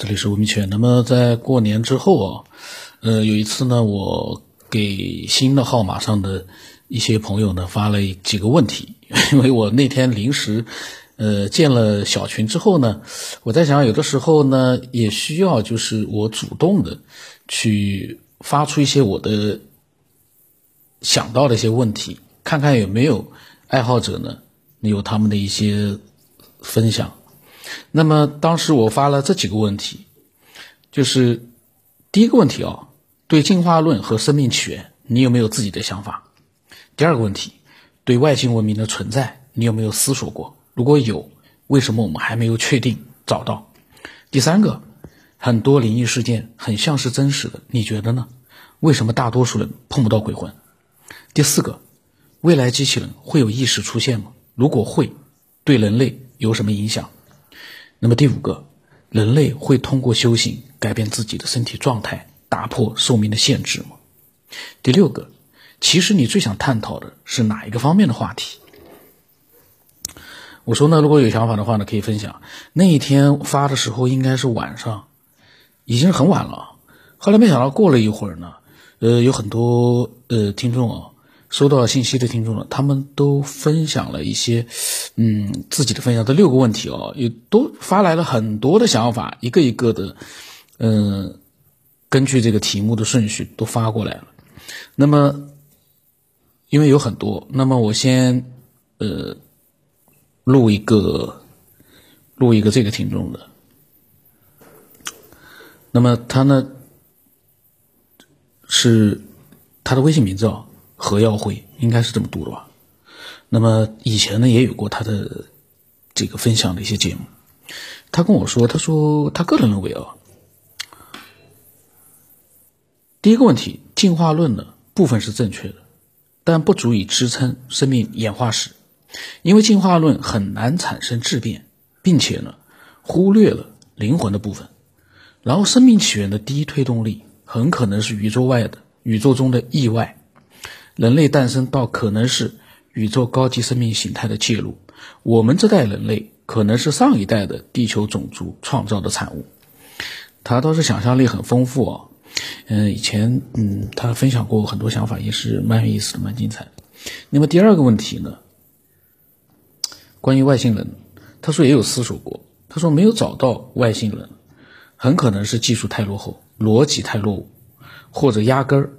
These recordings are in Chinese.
这里是吴明全。那么在过年之后啊，呃，有一次呢，我给新的号码上的一些朋友呢发了几个问题，因为我那天临时，呃，建了小群之后呢，我在想，有的时候呢，也需要就是我主动的去发出一些我的想到的一些问题，看看有没有爱好者呢有他们的一些分享。那么当时我发了这几个问题，就是第一个问题啊，对进化论和生命起源，你有没有自己的想法？第二个问题，对外星文明的存在，你有没有思索过？如果有，为什么我们还没有确定找到？第三个，很多灵异事件很像是真实的，你觉得呢？为什么大多数人碰不到鬼魂？第四个，未来机器人会有意识出现吗？如果会，对人类有什么影响？那么第五个，人类会通过修行改变自己的身体状态，打破寿命的限制吗？第六个，其实你最想探讨的是哪一个方面的话题？我说呢，如果有想法的话呢，可以分享。那一天发的时候应该是晚上，已经很晚了。后来没想到过了一会儿呢，呃，有很多呃听众啊。收到信息的听众呢，他们都分享了一些，嗯，自己的分享。这六个问题哦，也都发来了很多的想法，一个一个的，嗯，根据这个题目的顺序都发过来了。那么，因为有很多，那么我先，呃，录一个，录一个这个听众的。那么他呢，是他的微信名字哦。何耀辉应该是这么读的吧？那么以前呢也有过他的这个分享的一些节目，他跟我说，他说他个人认为啊，第一个问题，进化论呢部分是正确的，但不足以支撑生命演化史，因为进化论很难产生质变，并且呢忽略了灵魂的部分，然后生命起源的第一推动力很可能是宇宙外的宇宙中的意外。人类诞生到可能是宇宙高级生命形态的介入，我们这代人类可能是上一代的地球种族创造的产物。他倒是想象力很丰富啊，嗯，以前嗯他分享过很多想法，也是蛮有意思的，蛮精彩。那么第二个问题呢，关于外星人，他说也有思索过，他说没有找到外星人，很可能是技术太落后，逻辑太落伍，或者压根儿。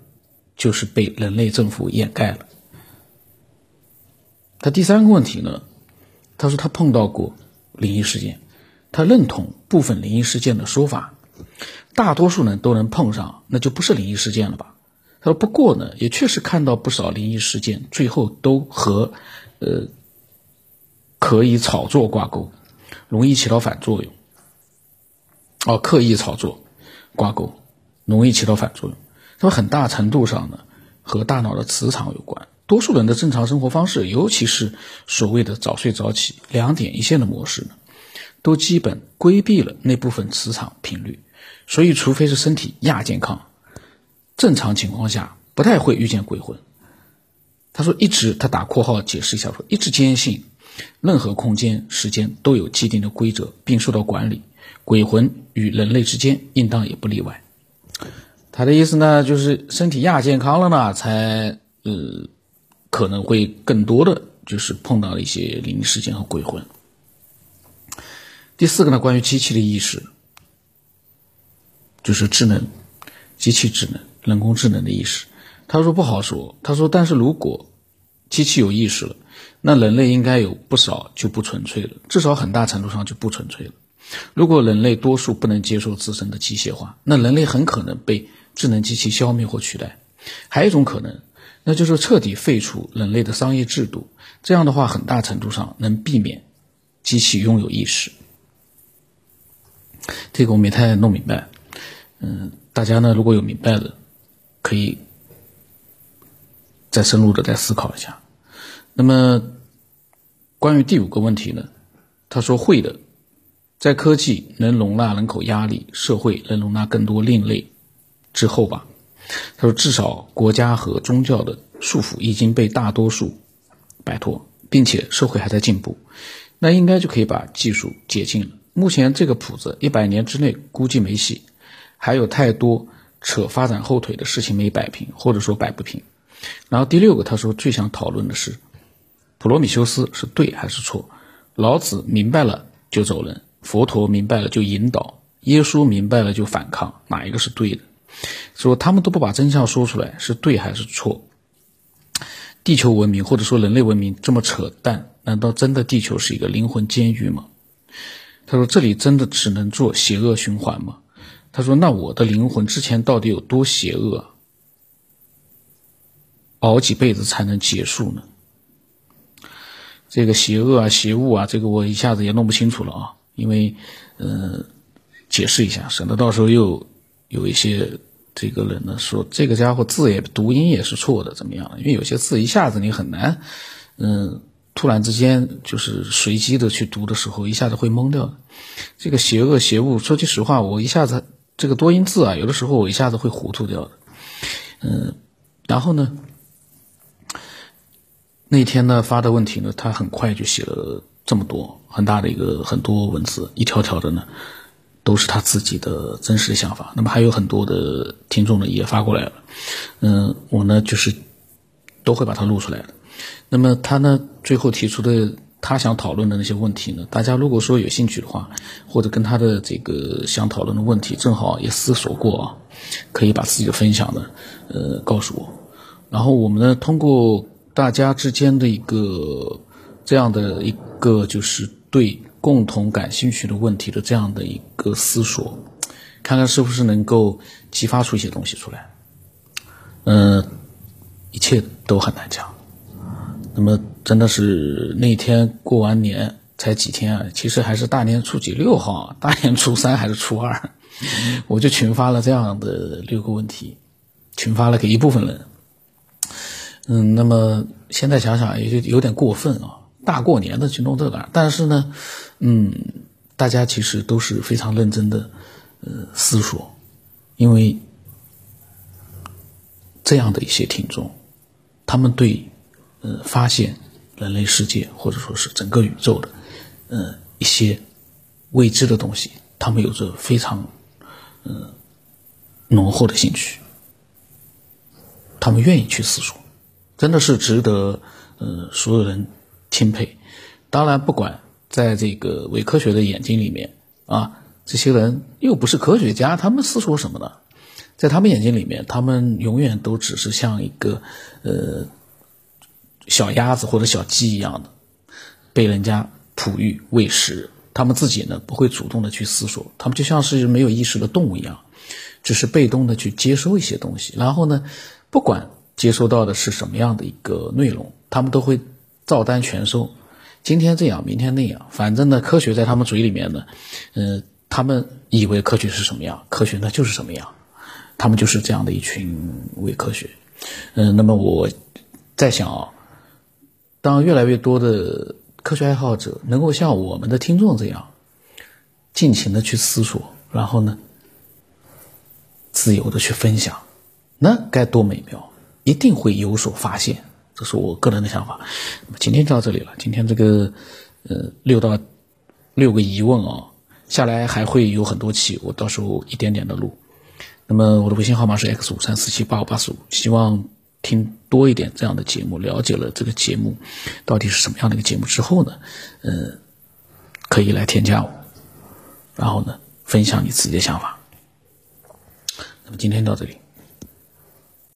就是被人类政府掩盖了。他第三个问题呢？他说他碰到过灵异事件，他认同部分灵异事件的说法，大多数人都能碰上，那就不是灵异事件了吧？他说不过呢，也确实看到不少灵异事件，最后都和呃可以炒作挂钩，容易起到反作用。哦，刻意炒作挂钩，容易起到反作用。那么很大程度上呢，和大脑的磁场有关。多数人的正常生活方式，尤其是所谓的早睡早起、两点一线的模式呢，都基本规避了那部分磁场频率。所以，除非是身体亚健康，正常情况下不太会遇见鬼魂。他说，一直他打括号解释一下说，一直坚信，任何空间、时间都有既定的规则，并受到管理。鬼魂与人类之间应当也不例外。他的意思呢，就是身体亚健康了呢，才呃可能会更多的就是碰到一些灵异事件和鬼魂。第四个呢，关于机器的意识，就是智能、机器智能、人工智能的意识。他说不好说，他说但是如果机器有意识了，那人类应该有不少就不纯粹了，至少很大程度上就不纯粹了。如果人类多数不能接受自身的机械化，那人类很可能被。智能机器消灭或取代，还有一种可能，那就是彻底废除人类的商业制度。这样的话，很大程度上能避免机器拥有意识。这个我没太弄明白，嗯，大家呢如果有明白的，可以再深入的再思考一下。那么，关于第五个问题呢，他说会的，在科技能容纳人口压力，社会能容纳更多另类。之后吧，他说，至少国家和宗教的束缚已经被大多数摆脱，并且社会还在进步，那应该就可以把技术解禁了。目前这个谱子一百年之内估计没戏，还有太多扯发展后腿的事情没摆平，或者说摆不平。然后第六个，他说最想讨论的是，普罗米修斯是对还是错？老子明白了就走人，佛陀明白了就引导，耶稣明白了就反抗，哪一个是对的？说他们都不把真相说出来，是对还是错？地球文明或者说人类文明这么扯淡，难道真的地球是一个灵魂监狱吗？他说这里真的只能做邪恶循环吗？他说那我的灵魂之前到底有多邪恶？熬几辈子才能结束呢？这个邪恶啊、邪物啊，这个我一下子也弄不清楚了啊。因为，呃，解释一下，省得到时候又有一些这个人呢说这个家伙字也读音也是错的，怎么样？因为有些字一下子你很难，嗯，突然之间就是随机的去读的时候，一下子会懵掉。这个邪恶、邪物，说句实话，我一下子这个多音字啊，有的时候我一下子会糊涂掉的。嗯，然后呢？那天呢发的问题呢，他很快就写了这么多很大的一个很多文字，一条条的呢，都是他自己的真实的想法。那么还有很多的听众呢也发过来了，嗯，我呢就是都会把它录出来。那么他呢最后提出的他想讨论的那些问题呢，大家如果说有兴趣的话，或者跟他的这个想讨论的问题正好也思索过啊，可以把自己的分享呢，呃，告诉我。然后我们呢通过。大家之间的一个这样的一个就是对共同感兴趣的问题的这样的一个思索，看看是不是能够激发出一些东西出来。嗯，一切都很难讲。那么真的是那天过完年才几天啊？其实还是大年初几六号，大年初三还是初二，我就群发了这样的六个问题，群发了给一部分人。嗯，那么现在想想也就有点过分啊！大过年的去弄这个，但是呢，嗯，大家其实都是非常认真的，呃，思索，因为这样的一些听众，他们对呃发现人类世界或者说是整个宇宙的，呃一些未知的东西，他们有着非常呃浓厚的兴趣，他们愿意去思索。真的是值得，呃，所有人钦佩。当然，不管在这个伪科学的眼睛里面啊，这些人又不是科学家，他们思索什么呢？在他们眼睛里面，他们永远都只是像一个呃小鸭子或者小鸡一样的，被人家哺育喂食。他们自己呢，不会主动的去思索，他们就像是没有意识的动物一样，只是被动的去接收一些东西。然后呢，不管。接收到的是什么样的一个内容，他们都会照单全收。今天这样，明天那样，反正呢，科学在他们嘴里面呢，嗯，他们以为科学是什么样，科学呢就是什么样。他们就是这样的一群伪科学。嗯，那么我在想啊，当越来越多的科学爱好者能够像我们的听众这样，尽情的去思索，然后呢，自由的去分享，那该多美妙！一定会有所发现，这是我个人的想法。那么今天就到这里了。今天这个呃六到六个疑问啊，下来还会有很多期，我到时候一点点的录。那么我的微信号码是 x 五三四七八五八四五，希望听多一点这样的节目，了解了这个节目到底是什么样的一个节目之后呢，呃，可以来添加我，然后呢分享你自己的想法。那么今天到这里。